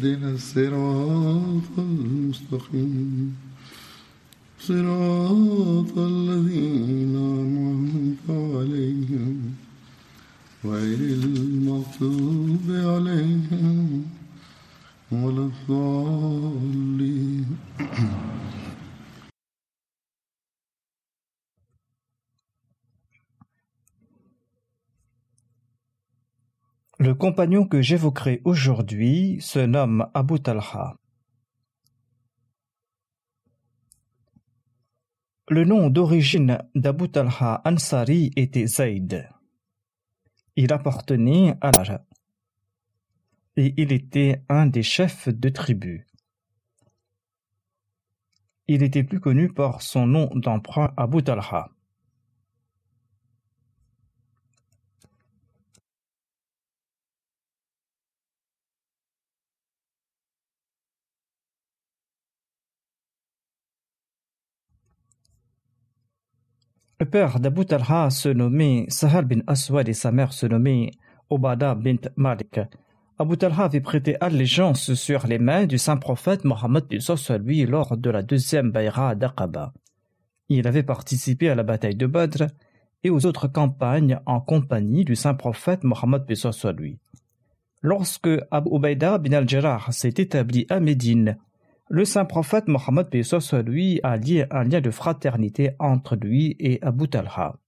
اهدنا الصراط المستقيم Le compagnon que j'évoquerai aujourd'hui se nomme Abu Talha. Le nom d'origine d'Abu Talha Ansari était Zayd. Il appartenait à la et il était un des chefs de tribu. Il était plus connu par son nom d'emprunt Abu Talha. Le père d'Abu Talha se nommait Sahal bin Aswad et sa mère se nommait Obada bint Malik. Abu Talha avait prêté allégeance sur les mains du saint prophète Mohammed lui lors de la deuxième Bayra d'Aqaba. Il avait participé à la bataille de Badr et aux autres campagnes en compagnie du saint prophète Mohammed lui. Lorsque Abu Ubaida bin al-Jarrah s'est établi à Médine, le saint prophète Mohammed lui a lié un lien de fraternité entre lui et Abu Talha.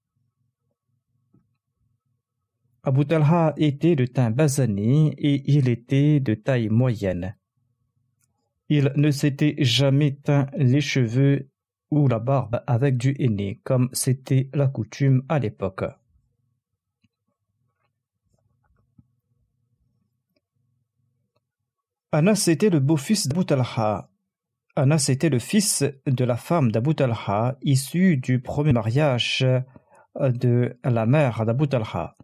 Abu Talha était de teint basané et il était de taille moyenne. Il ne s'était jamais teint les cheveux ou la barbe avec du henné, comme c'était la coutume à l'époque. Anas était le beau-fils d'Abu Talha. Anas était le fils de la femme d'Abu Talha, issu du premier mariage de la mère d'Abu Talha.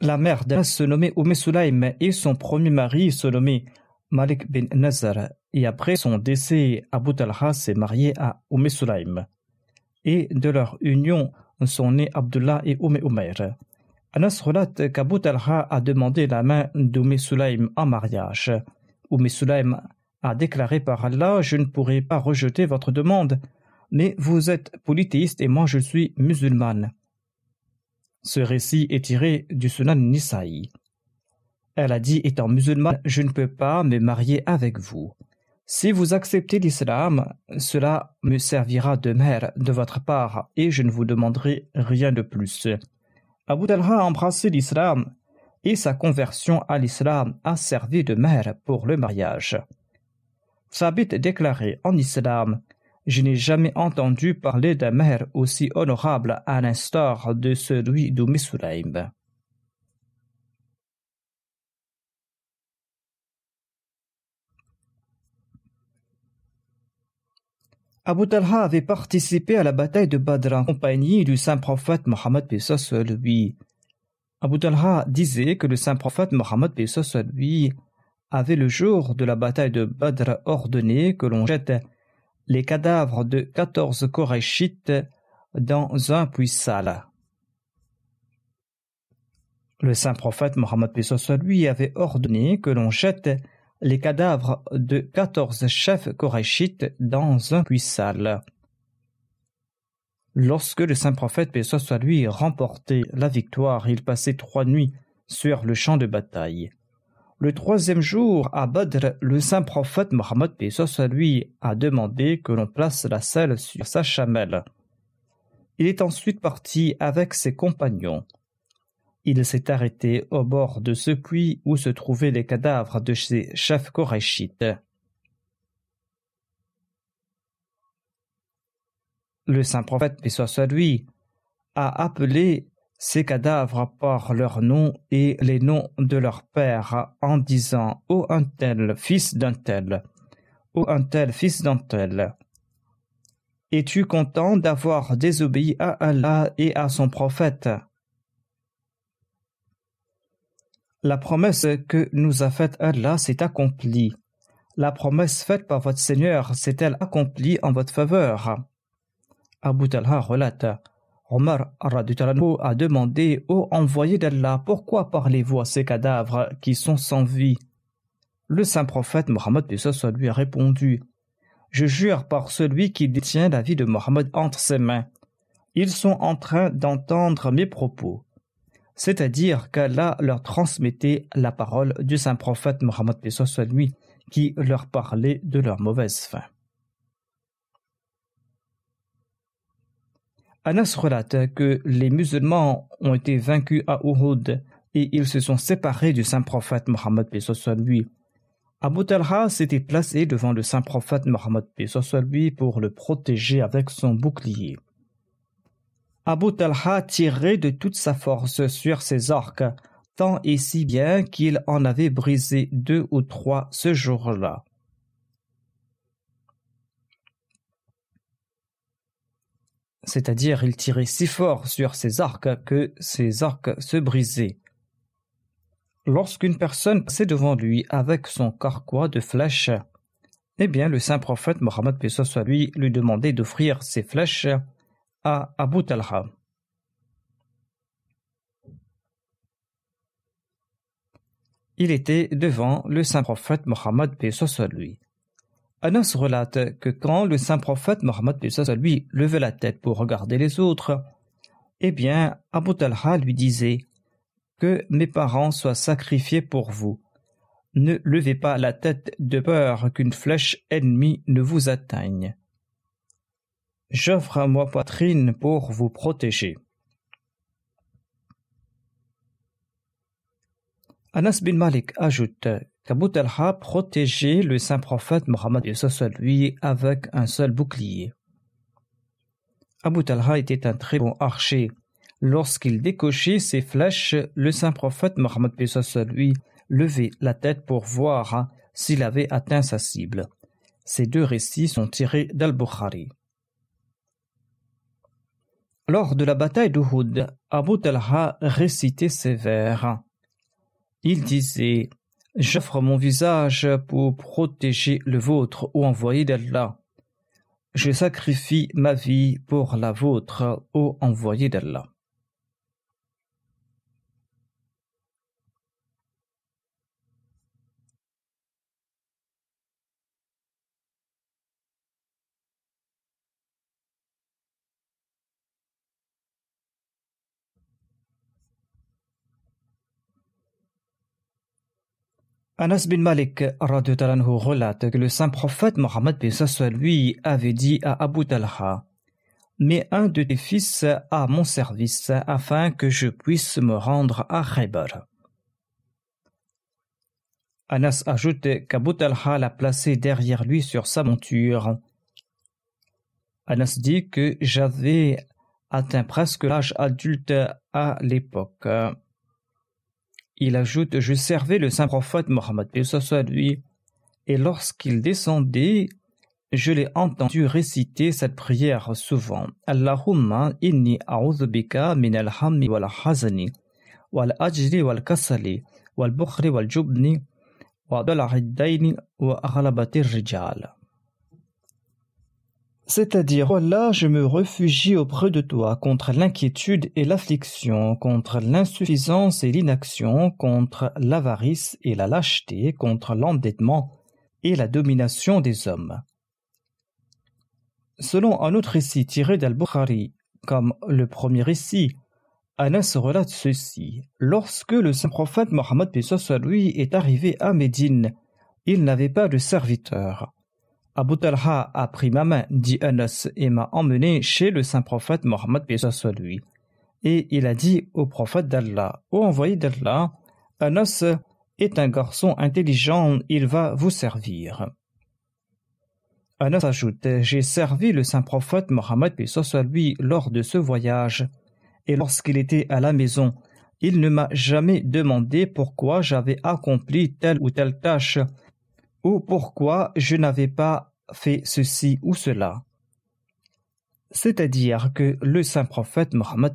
La mère d'Anas se nommait Umm Sulaim et son premier mari se nommait Malik bin Nazar. Et après son décès, Abu Talha s'est marié à Umm Sulaim. Et de leur union sont nés Abdullah et Umm Umair. Anas relate qu'Abu Talha a demandé la main d'Umm Sulaim en mariage. Umm Sulaim a déclaré par Allah Je ne pourrai pas rejeter votre demande, mais vous êtes polythéiste et moi je suis musulmane. Ce récit est tiré du Sunan Nisa'i. Elle a dit Étant musulmane, je ne peux pas me marier avec vous. Si vous acceptez l'islam, cela me servira de mère de votre part et je ne vous demanderai rien de plus. Abu Talha a embrassé l'islam et sa conversion à l'islam a servi de mère pour le mariage. Sabit déclaré en islam Je n'ai jamais entendu parler d'un maire aussi honorable à l'instar de celui d'Oumi Sulaim. Abu Talha avait participé à la bataille de Badr en compagnie du saint prophète Mohammed lui. Abu Talha disait que le saint prophète Mohammed lui avait le jour de la bataille de Badr ordonné que l'on jette les cadavres de quatorze Korachites dans un puits sale. Le saint prophète Mohammed lui avait ordonné que l'on jette les cadavres de quatorze chefs korachites dans un puits sale. Lorsque le saint prophète lui remportait la victoire, il passait trois nuits sur le champ de bataille. Le troisième jour, à Badr, le saint prophète Mohammed lui a demandé que l'on place la selle sur sa chamelle. Il est ensuite parti avec ses compagnons. Il s'est arrêté au bord de ce puits où se trouvaient les cadavres de ses chefs korachites. Le saint prophète, paix lui, a appelé ces cadavres par leurs noms et les noms de leurs pères en disant Ô un tel, fils d'un tel, ô un tel, fils d'un tel. Es-tu content d'avoir désobéi à Allah et à son prophète? La promesse que nous a faite Allah s'est accomplie. La promesse faite par votre Seigneur s'est-elle accomplie en votre faveur? Abu Talha relate Omar a demandé au envoyé d'Allah Pourquoi parlez-vous à ces cadavres qui sont sans vie? Le saint prophète Mohammed lui a répondu Je jure par celui qui détient la vie de Mohammed entre ses mains. Ils sont en train d'entendre mes propos. C'est-à-dire qu'Allah leur transmettait la parole du saint prophète Mohammed lui qui leur parlait de leur mauvaise fin. Anas relate que les musulmans ont été vaincus à Uhud et ils se sont séparés du saint prophète Mohammed lui. Abu Talha s'était placé devant le saint prophète Mohammed lui pour le protéger avec son bouclier. Abu Talha tirait de toute sa force sur ses arcs, tant et si bien qu'il en avait brisé deux ou trois ce jour-là. C'est-à-dire il tirait si fort sur ses arcs que ses arcs se brisaient. Lorsqu'une personne passait devant lui avec son carquois de flèches, eh bien le saint prophète Mohammed soit lui demandait d'offrir ses flèches à Abu Talha. Il était devant le saint prophète Mohammed soit lui. Anas relate que quand le saint prophète Mohammed lui levait la tête pour regarder les autres, eh bien, Abu Talha lui disait Que mes parents soient sacrifiés pour vous. Ne levez pas la tête de peur qu'une flèche ennemie ne vous atteigne. J'offre à moi poitrine pour vous protéger. Anas bin Malik ajoute qu'Abu Talha protégeait le saint prophète Mohammed lui avec un seul bouclier. Abu Talha était un très bon archer. Lorsqu'il décochait ses flèches, le saint prophète Mohammed lui levait la tête pour voir s'il avait atteint sa cible. Ces deux récits sont tirés d'Al-Bukhari. Lors de la bataille d'Uhud, Abu Talha récitait ces vers. Il disait J'offre mon visage pour protéger le vôtre, ô envoyé d'Allah. Je sacrifie ma vie pour la vôtre, ô envoyé d'Allah. Anas bin Malik relate que le saint prophète Mohammed lui avait dit à Abu Talha Mets un de tes fils à mon service afin que je puisse me rendre à Khaybar. Anas ajoute qu'Abu Talha l'a placé derrière lui sur sa monture. Anas dit que j'avais atteint presque l'âge adulte à l'époque. Il ajoute Je servais le saint prophète Mohammed, lui, et lorsqu'il descendait, je l'ai entendu réciter cette prière souvent. Allahumma inni a'udhu bika min al-hammi wal hazani wal ajri wal kasali wal bukhri wal jubni wa dal'id wa aghlabati rijal c'est-à-dire, oh là, je me réfugie auprès de toi contre l'inquiétude et l'affliction, contre l'insuffisance et l'inaction, contre l'avarice et la lâcheté, contre l'endettement et la domination des hommes. Selon un autre récit tiré d'Al-Bukhari, comme le premier récit, Anas relate ceci. Lorsque le saint prophète Mohammed lui est arrivé à Médine, il n'avait pas de serviteur. Abu Talha a pris ma main, dit Anas, et m'a emmené chez le saint prophète Mohammed lui. Et il a dit au prophète d'Allah, ô envoyé d'Allah, Anas est un garçon intelligent, il va vous servir. Anas ajoute, j'ai servi le saint prophète Mohammed lui lors de ce voyage et lorsqu'il était à la maison, il ne m'a jamais demandé pourquoi j'avais accompli telle ou telle tâche, ou pourquoi je n'avais pas fait ceci ou cela. C'est-à-dire que le saint prophète Mohammed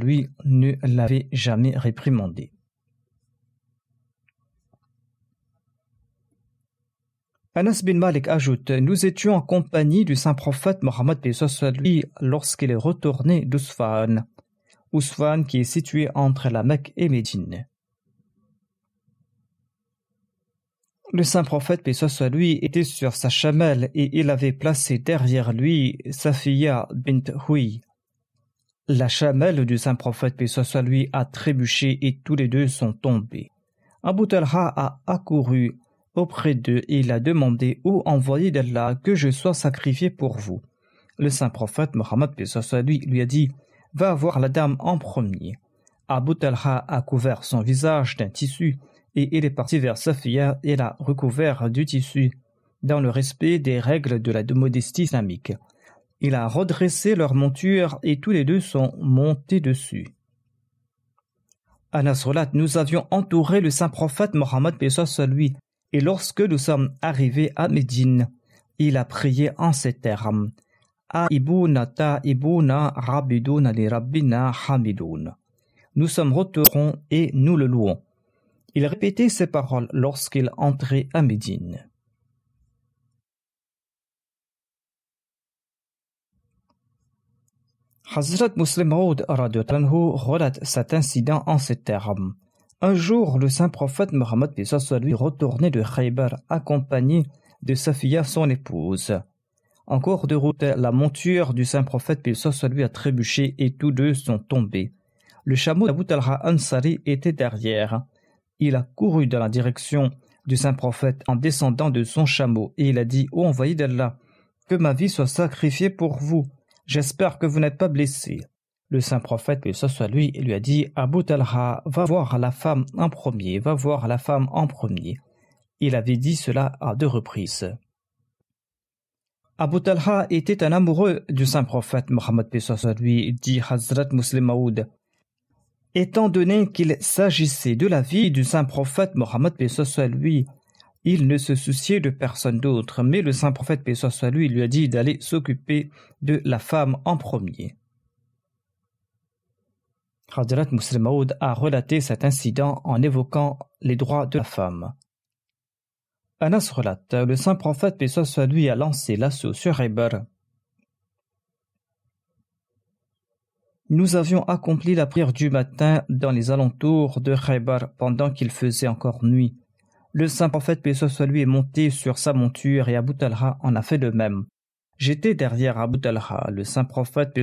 lui ne l'avait jamais réprimandé. Anas bin Malik ajoute Nous étions en compagnie du saint prophète Mohammed lui lorsqu'il est retourné d'Usfan. Ousfan qui est situé entre la Mecque et Médine. Le saint prophète, paix lui, était sur sa chamelle et il avait placé derrière lui Safiya bint Hui. La chamelle du saint prophète, paix lui, a trébuché et tous les deux sont tombés. Abu Talha a accouru auprès d'eux et il a demandé Où envoyé d'Allah que je sois sacrifié pour vous. Le saint prophète Mohammed lui, lui a dit va voir la dame en premier. Abu Talha a couvert son visage d'un tissu et il est parti vers Safiya et l'a recouvert du tissu, dans le respect des règles de la modestie islamique. Il a redressé leur monture et tous les deux sont montés dessus. À Nasrallah, nous avions entouré le saint prophète Mohammed lui, et lorsque nous sommes arrivés à Médine, il a prié en ces termes. Nous sommes retournés et nous le louons. Il répétait ces paroles lorsqu'il entrait à Médine. Hazrat Muslim Maud relate cet incident en ces termes. Un jour, le saint prophète Mohammed lui retournait de Khaybar accompagné de sa fille son épouse. En cours de route, la monture du saint prophète lui a trébuché et tous deux sont tombés. Le chameau d'Abu Talha Ansari était derrière. Il a couru dans la direction du saint prophète en descendant de son chameau et il a dit Ô envoyé d'Allah, que ma vie soit sacrifiée pour vous. J'espère que vous n'êtes pas blessé. Le saint prophète, que ce lui, lui a dit Abu Talha, va voir la femme en premier, va voir la femme en premier. Il avait dit cela à deux reprises. Abu Talha était un amoureux du saint prophète Mohammed lui, dit Hazrat Muslim Maoud. Étant donné qu'il s'agissait de la vie du saint prophète Mohammed lui, il ne se souciait de personne d'autre, mais le saint prophète lui lui a dit d'aller s'occuper de la femme en premier. Hazrat Muslim Maoud a relaté cet incident en évoquant les droits de la femme. Anas relate Le saint prophète, soit lui, a lancé l'assaut sur Khaybar. Nous avions accompli la prière du matin dans les alentours de Khaybar pendant qu'il faisait encore nuit. Le saint prophète, paix lui, est monté sur sa monture et Abu Talha en a fait de même. J'étais derrière Abu Talha. Le saint prophète, paix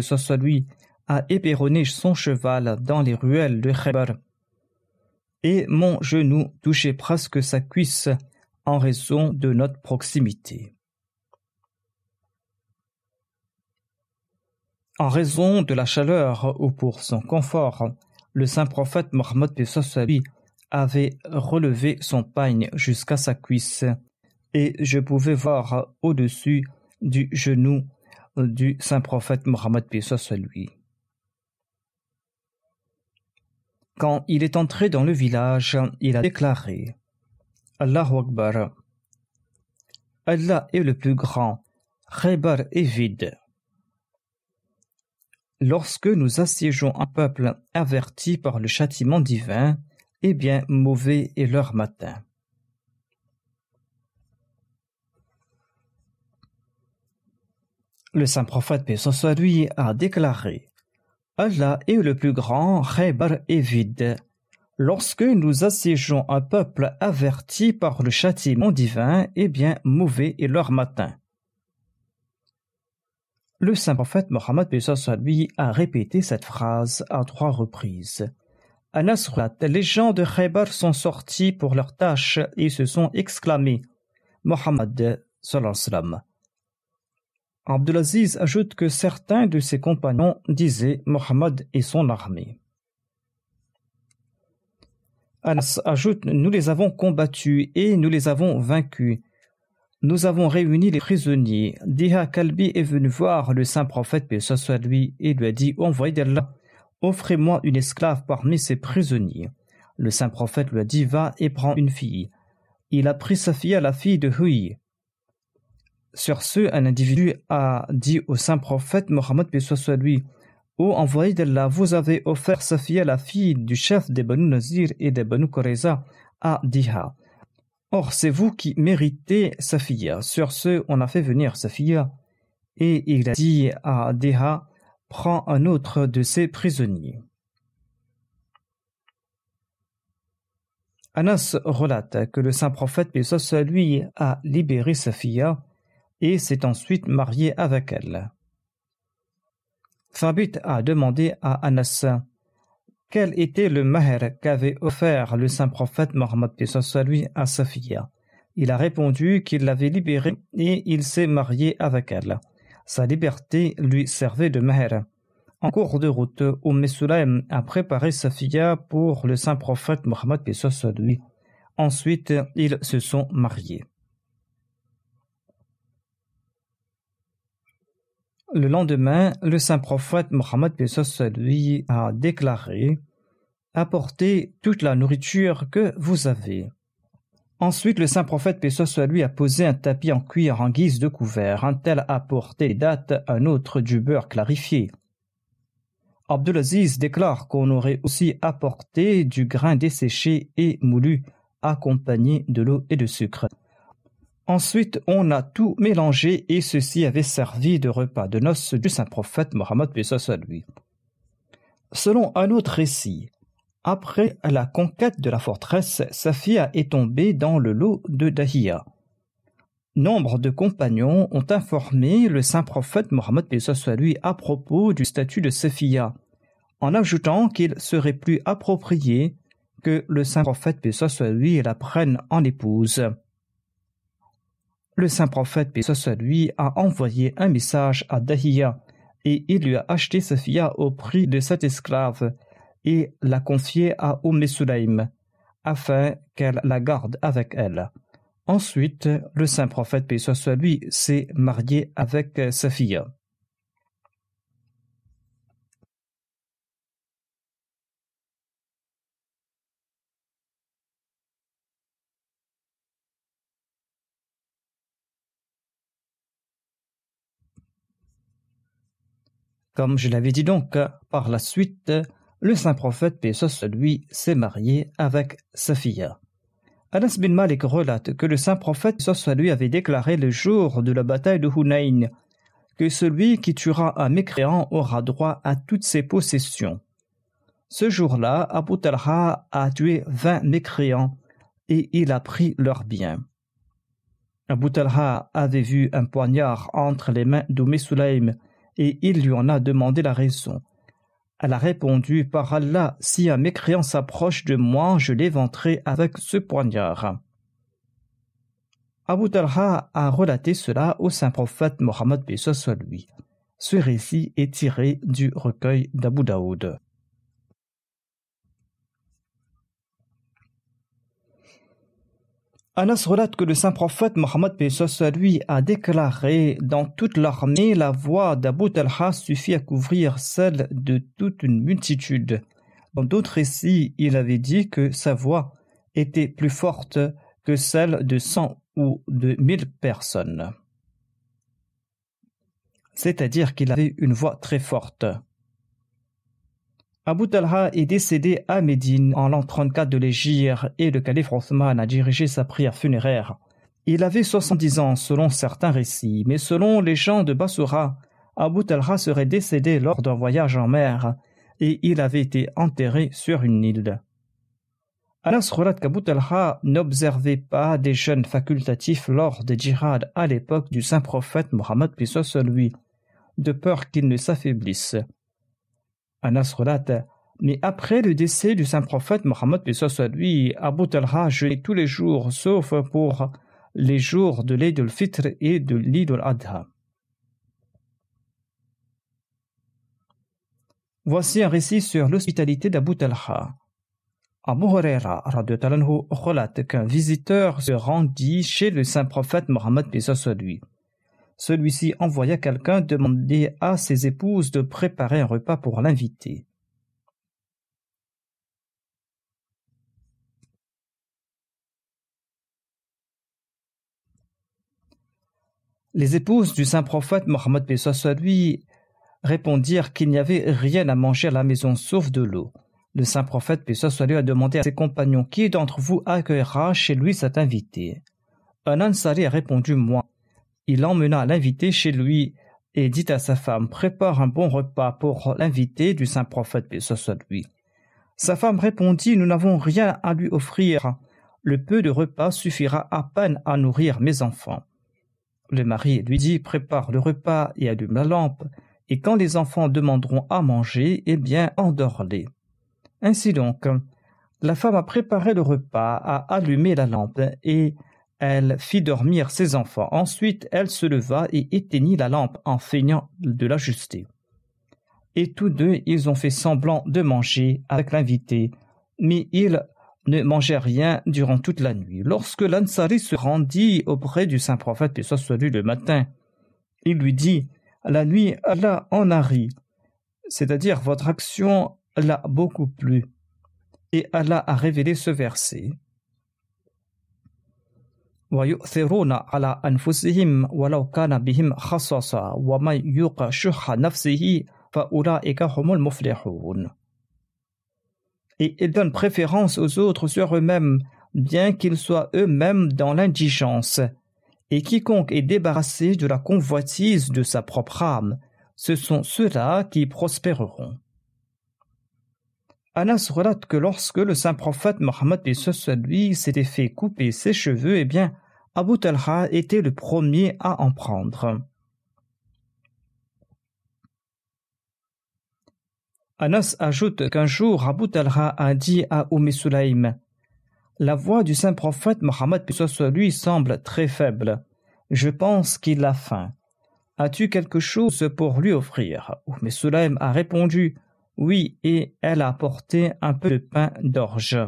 a éperonné son cheval dans les ruelles de Khaybar. Et mon genou touchait presque sa cuisse en raison de notre proximité. En raison de la chaleur ou pour son confort, le saint prophète Mohammed lui avait relevé son pagne jusqu'à sa cuisse et je pouvais voir au-dessus du genou du saint prophète Mohammed lui. Quand il est entré dans le village, il a déclaré Allahu. Allah est le plus grand. Khaybar est vide. Lorsque nous assiégeons un peuple averti par le châtiment divin, eh bien mauvais est leur matin. Le saint prophète, paix lui, a déclaré Allah est le plus grand, Khaybar est vide. Lorsque nous assiégeons un peuple averti par le châtiment divin, eh bien, mauvais est leur matin. Le saint prophète Mohammed lui a répété cette phrase à trois reprises. Anas les gens de Khaybar sont sortis pour leur tâche et se sont exclamés Mohammed sallam. Abdulaziz ajoute que certains de ses compagnons disaient Mohammed et son armée. Anas ajoute Nous les avons combattus et nous les avons vaincus. Nous avons réuni les prisonniers. Diha Kalbi est venu voir le saint prophète, paix soit lui, et lui a dit Envoyez d'Allah, offrez-moi une esclave parmi ces prisonniers. Le saint prophète lui a dit Va et prends une fille. Il a pris sa fille à la fille de Hui. Sur ce, un individu a dit au saint prophète Mohammed soit lui Ô envoyé d'Allah, vous avez offert sa fille à la fille du chef des Banu Nazir et des Banu Koreza à Diha. Or, c'est vous qui méritez sa fille. Sur ce, on a fait venir sa fille et il a dit à Diha Prends un autre de ses prisonniers. Anas relate que le saint prophète Pesos lui a libéré sa fille et s'est ensuite marié avec elle. Thabit a demandé à Anas quel était le maher qu'avait offert le saint prophète Mohammed lui à sa fille? Il a répondu qu'il l'avait libérée et il s'est marié avec elle. Sa liberté lui servait de maher. En cours de route, Umm a préparé sa fille pour le saint prophète Mohammed lui. Ensuite, ils se sont mariés. Le lendemain, le saint prophète Mohammed lui a déclaré Apportez toute la nourriture que vous avez. Ensuite, le saint prophète lui a posé un tapis en cuir en guise de couvert. Un tel apporté des dates, un autre du beurre clarifié. Abdulaziz déclare qu'on aurait aussi apporté du grain desséché et moulu, accompagné de l'eau et de sucre. Ensuite, on a tout mélangé et ceci avait servi de repas de noces du saint prophète Mohammed lui. Selon un autre récit, après la conquête de la forteresse, Safia est tombée dans le lot de Dahia. Nombre de compagnons ont informé le saint prophète Mohammed lui à propos du statut de Safia, en ajoutant qu'il serait plus approprié que le saint prophète lui la prenne en épouse le saint prophète, paix lui, a envoyé un message à Dahia et il lui a acheté sa fille au prix de cette esclave et l'a confiée à Umm afin qu'elle la garde avec elle. Ensuite, le saint prophète, paix lui, s'est marié avec sa fille. Comme je l'avais dit donc, par la suite, le saint prophète Pesos, lui, s'est marié avec sa fille. Anas bin Malik relate que le saint prophète Pesos, lui, avait déclaré le jour de la bataille de Hunayn que celui qui tuera un mécréant aura droit à toutes ses possessions. Ce jour-là, Abu Talha a tué vingt mécréants et il a pris leurs biens. Abu Talha avait vu un poignard entre les mains d'Oumé Sulaim et il lui en a demandé la raison. Elle a répondu Par Allah, si un mécréant s'approche de moi, je l'éventrerai avec ce poignard. Abu Talha a relaté cela au saint prophète Mohammed lui. Ce récit est tiré du recueil d'Abu Daoud. Anas relate que le saint prophète Mohammed lui a déclaré Dans toute l'armée, la voix d'Abu Talha suffit à couvrir celle de toute une multitude. Dans d'autres récits, il avait dit que sa voix était plus forte que celle de cent ou de mille personnes. C'est-à-dire qu'il avait une voix très forte. Abu Talha est décédé à Médine en l'an 34 de l'Égypte et le calife Othman a dirigé sa prière funéraire. Il avait 70 ans selon certains récits, mais selon les gens de Basura, Abu Talha serait décédé lors d'un voyage en mer et il avait été enterré sur une île. Anas relate qu'Abu Talha n'observait pas des jeûnes facultatifs lors des djihad à l'époque du saint prophète Mohammed lui. de peur qu'il ne s'affaiblisse. Anas relate mais après le décès du saint prophète Mohammed lui, Abu Talha jeûnait tous les jours, sauf pour les jours de l'Eid al-Fitr et de l'Eid al-Adha. Voici un récit sur l'hospitalité d'Abu Talha. Abu Huraira relate qu'un visiteur se rendit chez le saint prophète Mohammed lui. Celui-ci envoya quelqu'un demander à ses épouses de préparer un repas pour l'inviter. Les épouses du saint prophète Mohammed lui répondirent qu'il n'y avait rien à manger à la maison sauf de l'eau. Le saint prophète lui a demandé à ses compagnons qui d'entre vous accueillera chez lui cet invité. Un Ansari a répondu moi. Il emmena l'invité chez lui et dit à sa femme prépare un bon repas pour l'invité du saint prophète lui. Sa femme répondit nous n'avons rien à lui offrir. Le peu de repas suffira à peine à nourrir mes enfants. Le mari lui dit Prépare le repas et allume la lampe, et quand les enfants demanderont à manger, eh bien, endors-les. Ainsi donc, la femme a préparé le repas, a allumé la lampe, et elle fit dormir ses enfants. Ensuite, elle se leva et éteignit la lampe en feignant de l'ajuster. Et tous deux, ils ont fait semblant de manger avec l'invité, mais ils ne mangeait rien durant toute la nuit. Lorsque l'Ansari se rendit auprès du saint prophète, et soit le matin, il lui dit La nuit, Allah en a ri, c'est-à-dire votre action l'a beaucoup plu. Et Allah a révélé ce verset. ويؤثرون على أنفسهم ولو كان بهم خصاصة ومن يوق شح نفسه فأولئك هم المفلحون et ils donnent préférence aux autres sur eux-mêmes, bien qu'ils soient eux-mêmes dans l'indigence. Et quiconque est débarrassé de la convoitise de sa propre âme, ce sont ceux-là qui prospéreront. Anas relate que lorsque le saint prophète Mohammed lui s'était fait couper ses cheveux, eh bien, Abu Talha était le premier à en prendre. Anas ajoute qu'un jour Abu Talha a dit à Umm Sulaim La voix du saint prophète Mohammed lui semble très faible. Je pense qu'il a faim. As-tu quelque chose pour lui offrir? Umm Sulaim a répondu Oui, et elle a apporté un peu de pain d'orge.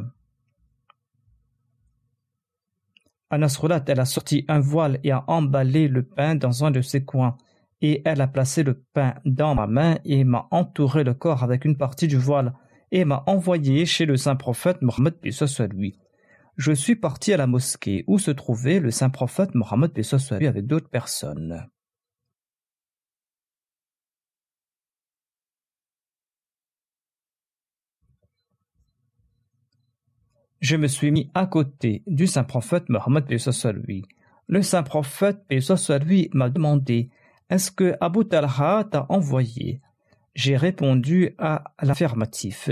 Anas relate elle a sorti un voile et a emballé le pain dans un de ses coins et elle a placé le pain dans ma main et m'a entouré le corps avec une partie du voile et m'a envoyé chez le saint prophète Mohammed soit lui. Je suis parti à la mosquée où se trouvait le saint prophète Mohammed soit lui avec d'autres personnes. Je me suis mis à côté du saint prophète Mohammed lui. Le saint prophète lui m'a demandé est-ce que Abu Talha t'a envoyé? J'ai répondu à l'affirmatif.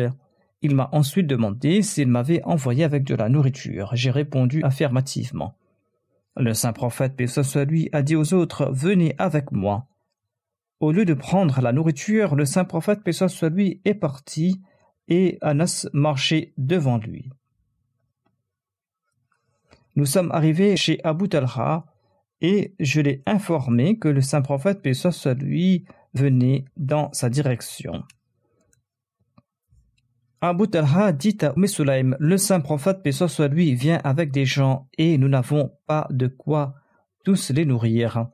Il m'a ensuite demandé s'il m'avait envoyé avec de la nourriture. J'ai répondu affirmativement. Le saint prophète, lui, a dit aux autres Venez avec moi. Au lieu de prendre la nourriture, le saint prophète, lui, est parti et Anas marchait devant lui. Nous sommes arrivés chez Abu Talha et je l'ai informé que le saint prophète, paix soit lui, venait dans sa direction. Abu Talha dit à Umm Sulaim, le saint prophète, paix soit lui, vient avec des gens et nous n'avons pas de quoi tous les nourrir.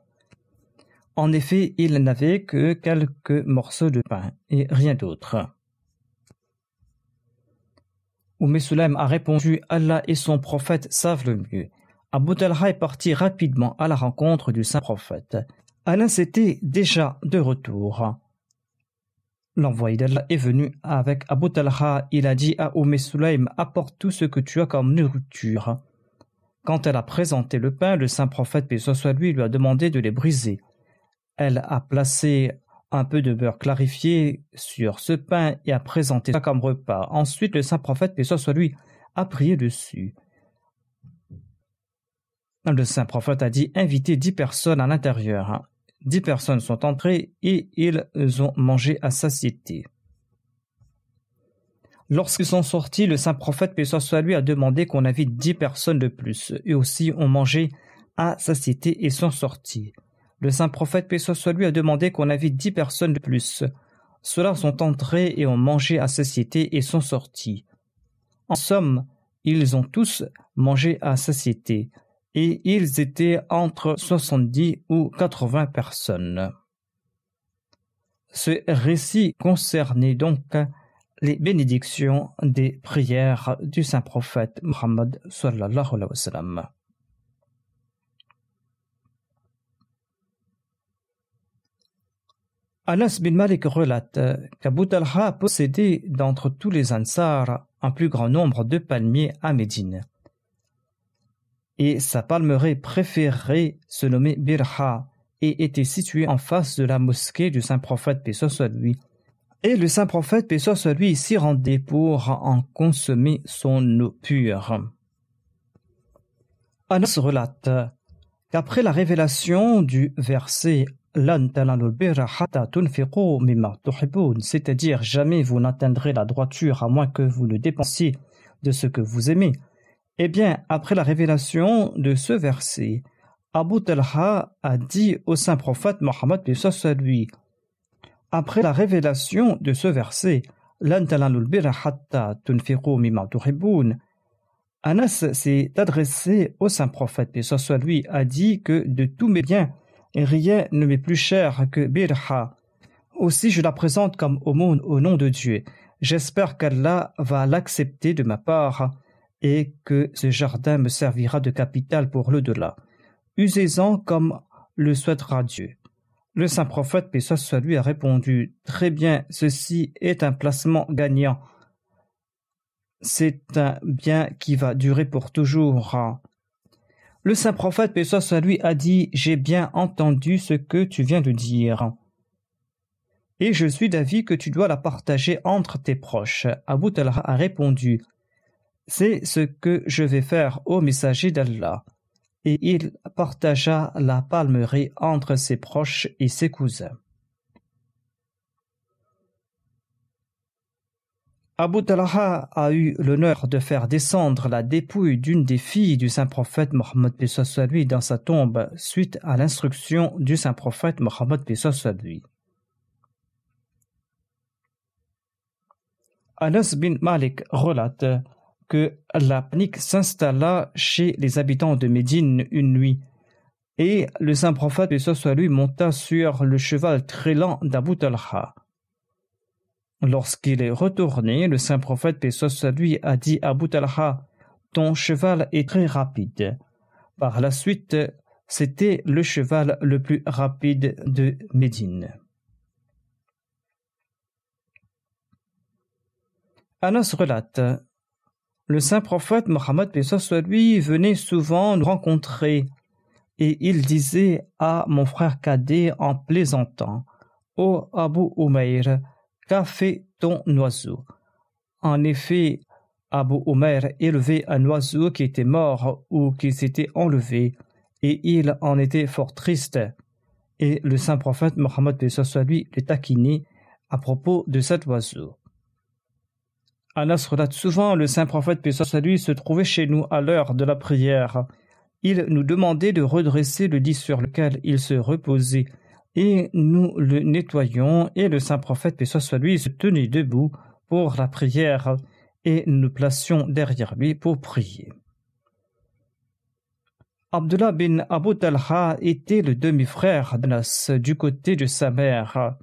En effet, il n'avait que quelques morceaux de pain et rien d'autre. Umm a répondu, Allah et son prophète savent le mieux. Abu Talha est parti rapidement à la rencontre du saint prophète. Anas était déjà de retour. L'envoyé d'Allah est venu avec Abu Talha. Il a dit à Umm Apporte tout ce que tu as comme nourriture. Quand elle a présenté le pain, le saint prophète, paix soit lui, lui a demandé de les briser. Elle a placé un peu de beurre clarifié sur ce pain et a présenté ça comme repas. Ensuite, le saint prophète, paix soit lui, a prié dessus. Le saint prophète a dit invitez dix personnes à l'intérieur. Dix personnes sont entrées et ils ont mangé à satiété. Lorsqu'ils sont sortis, le saint prophète, paix soit lui, a demandé qu'on invite dix personnes de plus. Eux aussi ont mangé à satiété et sont sortis. Le saint prophète, paix lui, a demandé qu'on invite dix personnes de plus. Ceux-là sont entrés et ont mangé à satiété et sont sortis. En somme, ils ont tous mangé à satiété et ils étaient entre 70 ou 80 personnes. Ce récit concernait donc les bénédictions des prières du saint prophète Muhammad sallallahu. Anas bin Malik relate qu'Abu Talha possédait d'entre tous les Ansar un plus grand nombre de palmiers à Médine et sa palmeraie préférée se nommait Birha et était située en face de la mosquée du saint prophète paix soit lui. Et le saint prophète paix soit lui s'y rendait pour en consommer son eau pure. Anas relate qu'après la révélation du verset c'est-à-dire jamais vous n'atteindrez la droiture à moins que vous ne dépensiez de ce que vous aimez, eh bien, après la révélation de ce verset, Abu Talha a dit au saint prophète Mohammed lui Après la révélation de ce verset, Anas s'est adressé au saint prophète lui a dit que de tous mes biens, rien ne m'est plus cher que Birha. Aussi je la présente comme aumône au nom de Dieu. J'espère qu'Allah va l'accepter de ma part et que ce jardin me servira de capital pour l'au-delà. Usez-en comme le souhaitera Dieu. Le saint prophète, paix soit lui, a répondu Très bien, ceci est un placement gagnant. C'est un bien qui va durer pour toujours. Le saint prophète, paix soit a dit J'ai bien entendu ce que tu viens de dire. Et je suis d'avis que tu dois la partager entre tes proches. Abu Talha a répondu c'est ce que je vais faire au messager d'Allah. Et il partagea la palmerie entre ses proches et ses cousins. Abu Talha a eu l'honneur de faire descendre la dépouille d'une des filles du saint prophète Mohammed lui dans sa tombe suite à l'instruction du saint prophète Mohammed lui. Anas bin Malik relate que la panique s'installa chez les habitants de Médine une nuit, et le saint prophète, lui, monta sur le cheval très lent d'Abu Talha. Lorsqu'il est retourné, le saint prophète, soit lui, a dit à Abu Ton cheval est très rapide. Par la suite, c'était le cheval le plus rapide de Médine. Anas relate le saint prophète Mohammed lui venait souvent nous rencontrer et il disait à mon frère cadet en plaisantant Ô oh Abu Umair, qu'a fait ton oiseau? En effet, Abu Umair élevait un oiseau qui était mort ou qui s'était enlevé et il en était fort triste. Et le saint prophète Mohammed lui le taquinait à propos de cet oiseau. Anas relate souvent le saint prophète lui se trouvait chez nous à l'heure de la prière. Il nous demandait de redresser le lit sur lequel il se reposait et nous le nettoyions et le saint prophète paix lui se tenait debout pour la prière et nous placions derrière lui pour prier. Abdullah bin Abu Talha était le demi-frère d'Anas du côté de sa mère.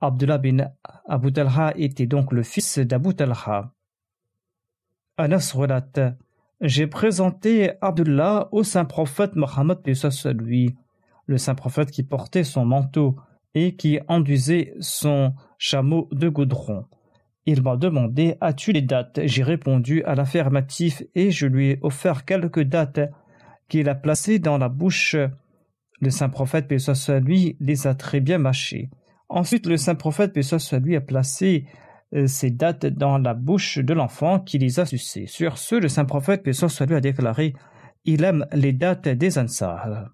Abdullah bin Abu Talha était donc le fils d'Abu Talha. Anas relate J'ai présenté Abdullah au saint prophète Mohammed lui, le saint prophète qui portait son manteau et qui enduisait son chameau de goudron. Il m'a demandé As-tu les dates? J'ai répondu à l'affirmatif et je lui ai offert quelques dates qu'il a placées dans la bouche. Le saint prophète lui les a très bien mâchées. Ensuite, le saint prophète, paix soit a placé euh, ces dates dans la bouche de l'enfant qui les a sucées. Sur ce, le saint prophète, paix soit a déclaré Il aime les dates des Ansar.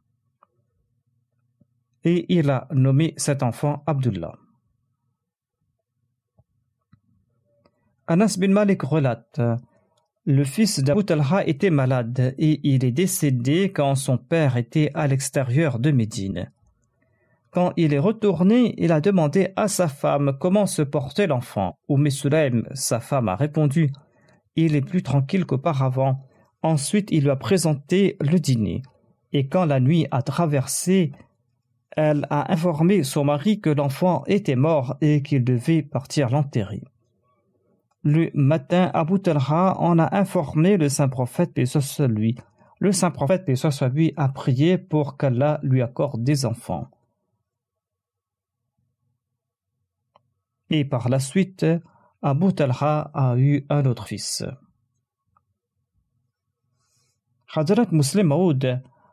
Et il a nommé cet enfant Abdullah. Anas bin Malik relate Le fils d'Abu Talha était malade et il est décédé quand son père était à l'extérieur de Médine. Quand il est retourné, il a demandé à sa femme comment se portait l'enfant. Oumé Sulaim, sa femme, a répondu Il est plus tranquille qu'auparavant. Ensuite, il lui a présenté le dîner. Et quand la nuit a traversé, elle a informé son mari que l'enfant était mort et qu'il devait partir l'enterrer. Le matin, Abu Talha en a informé le saint prophète, et soit lui. Le saint prophète, et a prié pour qu'Allah lui accorde des enfants. Et par la suite, Abu Talha a eu un autre fils. Muslim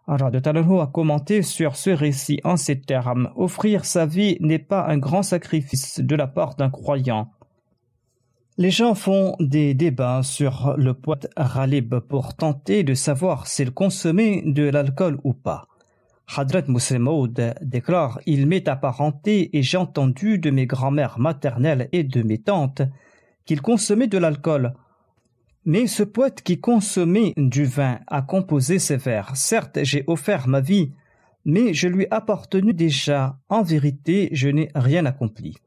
Maud a commenté sur ce récit en ces termes Offrir sa vie n'est pas un grand sacrifice de la part d'un croyant. Les gens font des débats sur le poète Ralib pour tenter de savoir s'il consommait de l'alcool ou pas. Hadrat Muslim déclare Il m'est apparenté et j'ai entendu de mes grands-mères maternelles et de mes tantes qu'il consommait de l'alcool. Mais ce poète qui consommait du vin a composé ces vers. Certes, j'ai offert ma vie, mais je lui appartenu déjà. En vérité, je n'ai rien accompli.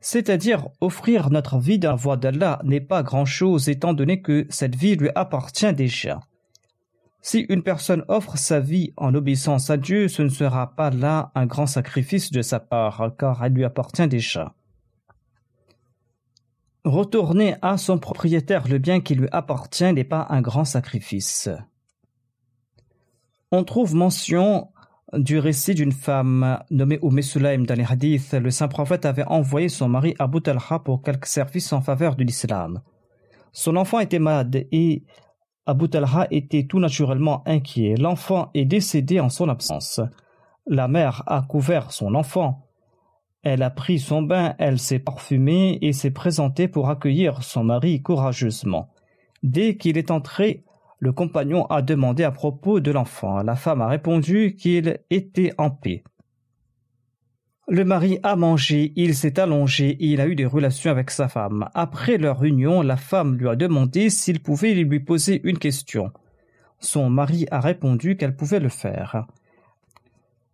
C'est-à-dire, offrir notre vie dans la voie d'Allah n'est pas grand-chose étant donné que cette vie lui appartient déjà. Si une personne offre sa vie en obéissance à Dieu, ce ne sera pas là un grand sacrifice de sa part, car elle lui appartient déjà. Retourner à son propriétaire le bien qui lui appartient n'est pas un grand sacrifice. On trouve mention du récit d'une femme nommée Oumé Sulaim dans les hadiths. Le saint prophète avait envoyé son mari Abu Talha pour quelques services en faveur de l'islam. Son enfant était malade et Abu Talha était tout naturellement inquiet. L'enfant est décédé en son absence. La mère a couvert son enfant. Elle a pris son bain, elle s'est parfumée et s'est présentée pour accueillir son mari courageusement. Dès qu'il est entré, le compagnon a demandé à propos de l'enfant. La femme a répondu qu'il était en paix. Le mari a mangé, il s'est allongé et il a eu des relations avec sa femme. Après leur union, la femme lui a demandé s'il pouvait lui poser une question. Son mari a répondu qu'elle pouvait le faire.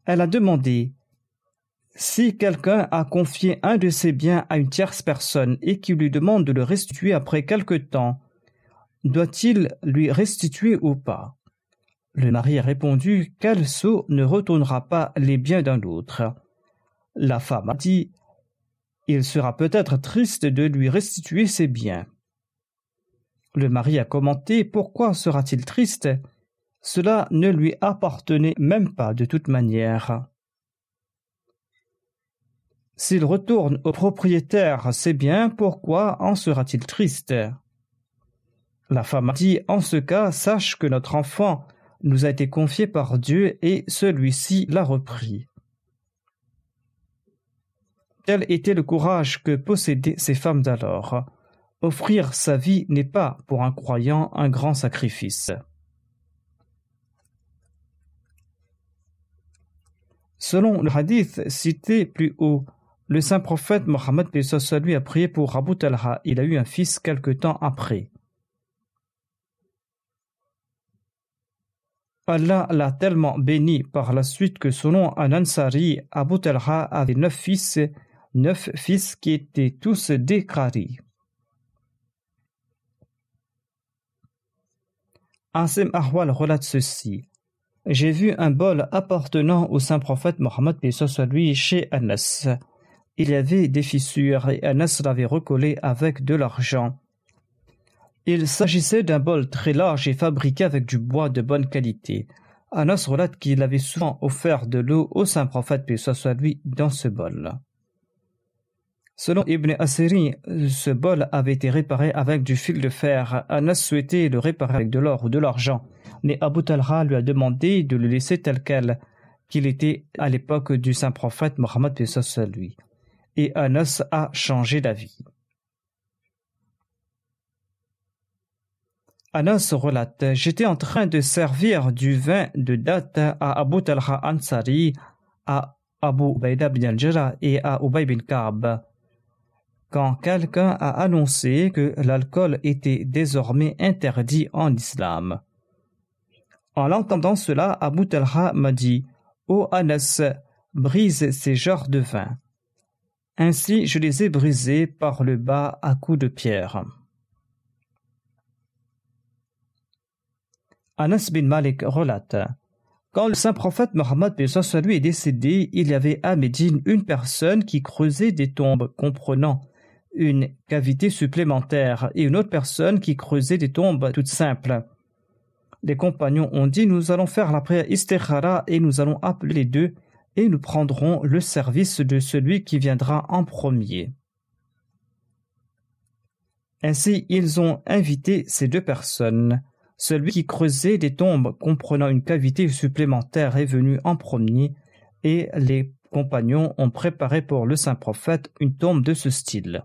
Elle a demandé si quelqu'un a confié un de ses biens à une tierce personne et qu'il lui demande de le restituer après quelque temps, doit-il lui restituer ou pas? Le mari a répondu qu'elle sot ne retournera pas les biens d'un autre. La femme a dit Il sera peut-être triste de lui restituer ses biens. Le mari a commenté Pourquoi sera-t-il triste? Cela ne lui appartenait même pas de toute manière. S'il retourne au propriétaire ses biens, pourquoi en sera-t-il triste? La femme a dit En ce cas, sache que notre enfant nous a été confié par Dieu et celui-ci l'a repris. Tel était le courage que possédaient ces femmes d'alors. Offrir sa vie n'est pas pour un croyant un grand sacrifice. Selon le hadith cité plus haut, le saint prophète Mohammed lui a prié pour Abu Talha. Il a eu un fils quelque temps après. Allah l'a tellement béni par la suite que selon un Ansari, Abu Talha avait neuf fils neuf fils qui étaient tous déclarés. Asim Ahwal relate ceci. J'ai vu un bol appartenant au saint prophète Mohammed lui chez Anas. Il y avait des fissures et Anas l'avait recollé avec de l'argent. Il s'agissait d'un bol très large et fabriqué avec du bois de bonne qualité. Anas relate qu'il avait souvent offert de l'eau au saint prophète lui dans ce bol. Selon Ibn Asiri, ce bol avait été réparé avec du fil de fer. Anas souhaitait le réparer avec de l'or ou de l'argent, mais Abu Talha lui a demandé de le laisser tel quel qu'il était à l'époque du saint prophète Mohammed lui. Et Anas a changé d'avis. Anas relate J'étais en train de servir du vin de date à Abu Talha Ansari à Abu Ubaida bin al-Jarrah et à Ubay bin Ka'b quand quelqu'un a annoncé que l'alcool était désormais interdit en islam. En l'entendant cela, Abu Talha m'a dit Ô Anas, brise ces genres de vin. Ainsi je les ai brisés par le bas à coups de pierre. Anas bin Malik relate Quand le saint prophète Mohammed lui est décédé, il y avait à Médine une personne qui creusait des tombes comprenant une cavité supplémentaire et une autre personne qui creusait des tombes toutes simples. Les compagnons ont dit Nous allons faire la prière istikhara et nous allons appeler les deux et nous prendrons le service de celui qui viendra en premier. Ainsi, ils ont invité ces deux personnes. Celui qui creusait des tombes comprenant une cavité supplémentaire est venu en premier et les compagnons ont préparé pour le saint prophète une tombe de ce style.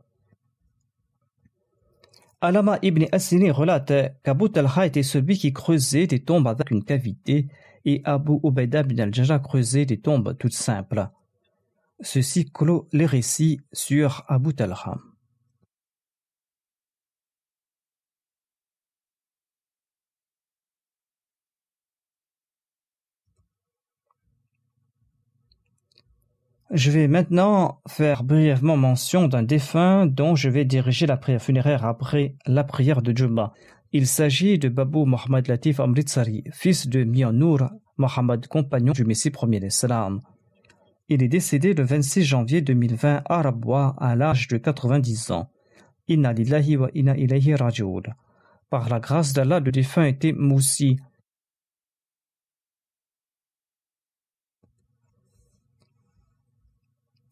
Alama ibn Asini relate qu'Abu Talha était celui qui creusait des tombes avec une cavité et Abu Ubaida bin al-Jaja creusait des tombes toutes simples. Ceci clôt les récits sur Abu Talha. Je vais maintenant faire brièvement mention d'un défunt dont je vais diriger la prière funéraire après la prière de Jumma. Il s'agit de Babou Mohamed Latif Amritsari, fils de Mianour Mohamed, compagnon du Messie premier d'Islam. Il est décédé le 26 janvier 2020 à Rabwa à l'âge de 90 ans. Inna lillahi wa inna ilayhi rajoul. Par la grâce d'Allah, le défunt était Moussi,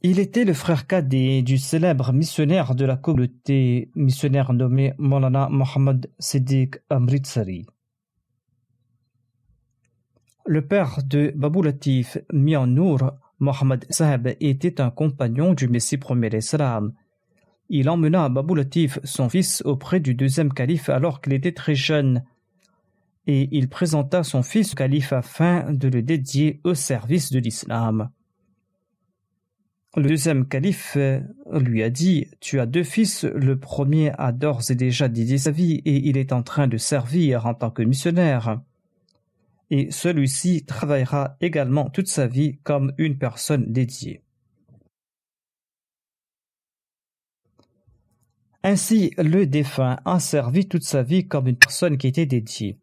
Il était le frère cadet du célèbre missionnaire de la communauté missionnaire nommé Molana Mohammad Siddiq Amritsari. Le père de Babou Latif Mianour, Mohammad Saheb, était un compagnon du Messie premier l'Islam. Il emmena Babou Latif, son fils, auprès du deuxième calife alors qu'il était très jeune, et il présenta son fils au calife afin de le dédier au service de l'islam. Le deuxième calife euh, lui a dit Tu as deux fils, le premier a d'ores et déjà dédié sa vie et il est en train de servir en tant que missionnaire. Et celui-ci travaillera également toute sa vie comme une personne dédiée. Ainsi, le défunt a servi toute sa vie comme une personne qui était dédiée.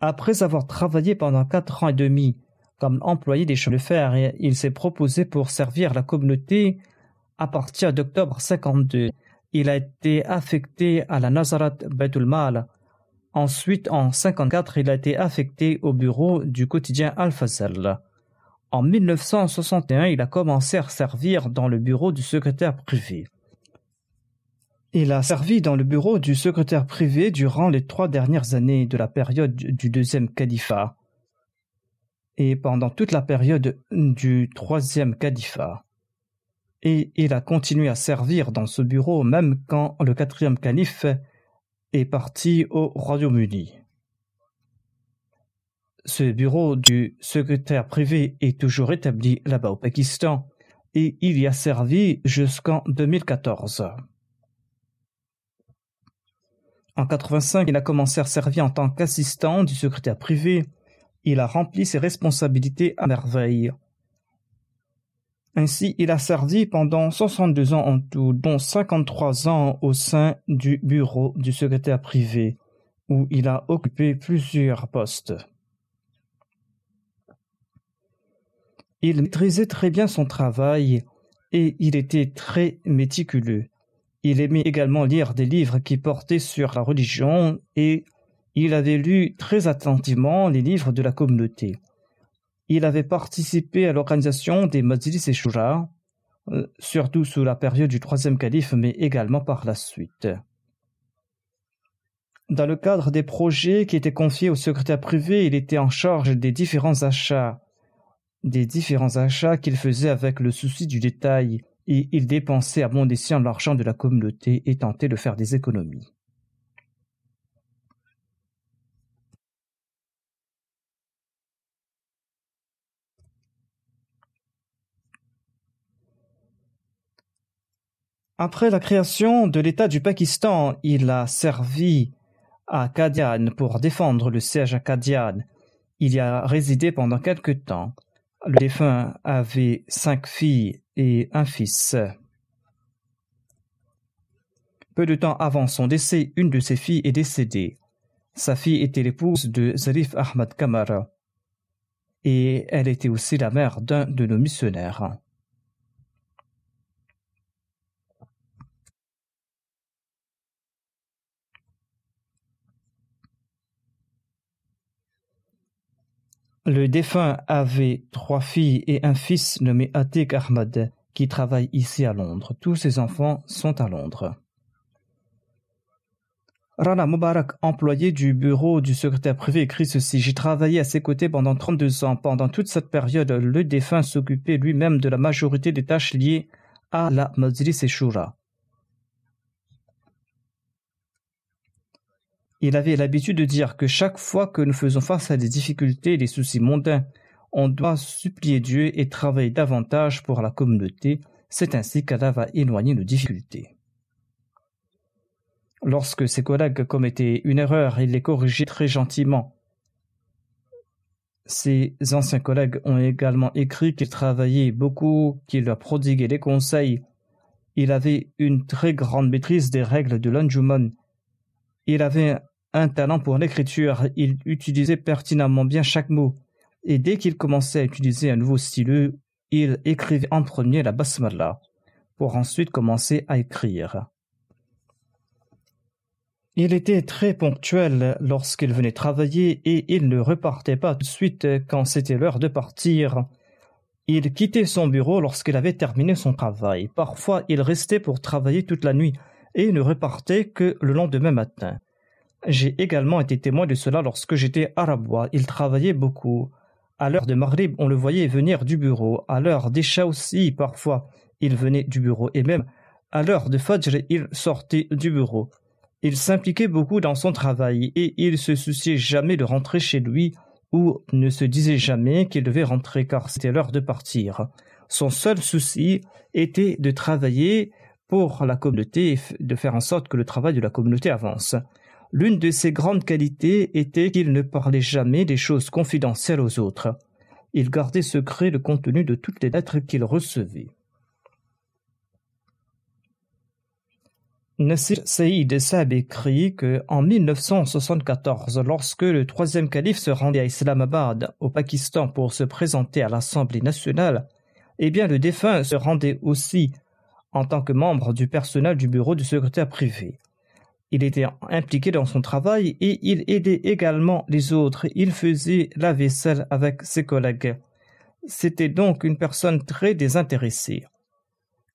Après avoir travaillé pendant quatre ans et demi comme employé des chemins de fer il s'est proposé pour servir la communauté à partir d'octobre 52. Il a été affecté à la Nazarat Baitul. Ensuite, en 54, il a été affecté au bureau du quotidien Al-Fazal. En 1961, il a commencé à servir dans le bureau du secrétaire privé. Il a servi dans le bureau du secrétaire privé durant les trois dernières années de la période du deuxième califat et pendant toute la période du troisième califat. Et il a continué à servir dans ce bureau même quand le quatrième calife est parti au Royaume-Uni. Ce bureau du secrétaire privé est toujours établi là-bas au Pakistan et il y a servi jusqu'en 2014. En 85, il a commencé à servir en tant qu'assistant du secrétaire privé il a rempli ses responsabilités à merveille. Ainsi, il a servi pendant 62 ans en tout, dont 53 ans au sein du bureau du secrétaire privé, où il a occupé plusieurs postes. Il maîtrisait très bien son travail et il était très méticuleux. Il aimait également lire des livres qui portaient sur la religion et il avait lu très attentivement les livres de la communauté. Il avait participé à l'organisation des Majlis et Shura, euh, surtout sous la période du troisième calife, mais également par la suite. Dans le cadre des projets qui étaient confiés au secrétaire privé, il était en charge des différents achats, des différents achats qu'il faisait avec le souci du détail, et il dépensait à bon escient l'argent de la communauté et tentait de faire des économies. Après la création de l'État du Pakistan, il a servi à Kadian pour défendre le siège à Kadian. Il y a résidé pendant quelque temps. Le défunt avait cinq filles et un fils. Peu de temps avant son décès, une de ses filles est décédée. Sa fille était l'épouse de Zarif Ahmad Kamara et elle était aussi la mère d'un de nos missionnaires. Le défunt avait trois filles et un fils nommé Atik Ahmad qui travaille ici à Londres. Tous ses enfants sont à Londres. Rana Mubarak, employé du bureau du secrétaire privé, écrit ceci J'ai travaillé à ses côtés pendant 32 ans. Pendant toute cette période, le défunt s'occupait lui-même de la majorité des tâches liées à la Majlis et. Il avait l'habitude de dire que chaque fois que nous faisons face à des difficultés et des soucis mondains, on doit supplier Dieu et travailler davantage pour la communauté. C'est ainsi qu'Allah va éloigner nos difficultés. Lorsque ses collègues commettaient une erreur, il les corrigeait très gentiment. Ses anciens collègues ont également écrit qu'il travaillait beaucoup, qu'il leur prodiguait des conseils. Il avait une très grande maîtrise des règles de l'Anjuman. Il avait un talent pour l'écriture, il utilisait pertinemment bien chaque mot, et dès qu'il commençait à utiliser un nouveau stylo, il écrivait en premier la basmala, pour ensuite commencer à écrire. Il était très ponctuel lorsqu'il venait travailler et il ne repartait pas tout de suite quand c'était l'heure de partir. Il quittait son bureau lorsqu'il avait terminé son travail. Parfois, il restait pour travailler toute la nuit et ne repartait que le lendemain matin. J'ai également été témoin de cela lorsque j'étais à Rabois. Il travaillait beaucoup. À l'heure de Maghrib, on le voyait venir du bureau. À l'heure d'Isha aussi, parfois, il venait du bureau. Et même à l'heure de Fajr, il sortait du bureau. Il s'impliquait beaucoup dans son travail et il se souciait jamais de rentrer chez lui ou ne se disait jamais qu'il devait rentrer car c'était l'heure de partir. Son seul souci était de travailler pour la communauté et de faire en sorte que le travail de la communauté avance. L'une de ses grandes qualités était qu'il ne parlait jamais des choses confidentielles aux autres. Il gardait secret le contenu de toutes les lettres qu'il recevait. Nasir Saïd Saab écrit que en 1974, lorsque le troisième calife se rendait à Islamabad, au Pakistan, pour se présenter à l'Assemblée nationale, eh bien le défunt se rendait aussi en tant que membre du personnel du bureau du secrétaire privé. Il était impliqué dans son travail et il aidait également les autres. Il faisait la vaisselle avec ses collègues. C'était donc une personne très désintéressée.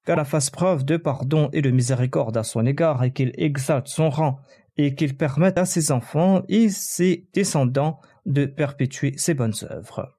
Qu'Allah fasse preuve de pardon et de miséricorde à son égard et qu'il exalte son rang et qu'il permette à ses enfants et ses descendants de perpétuer ses bonnes œuvres.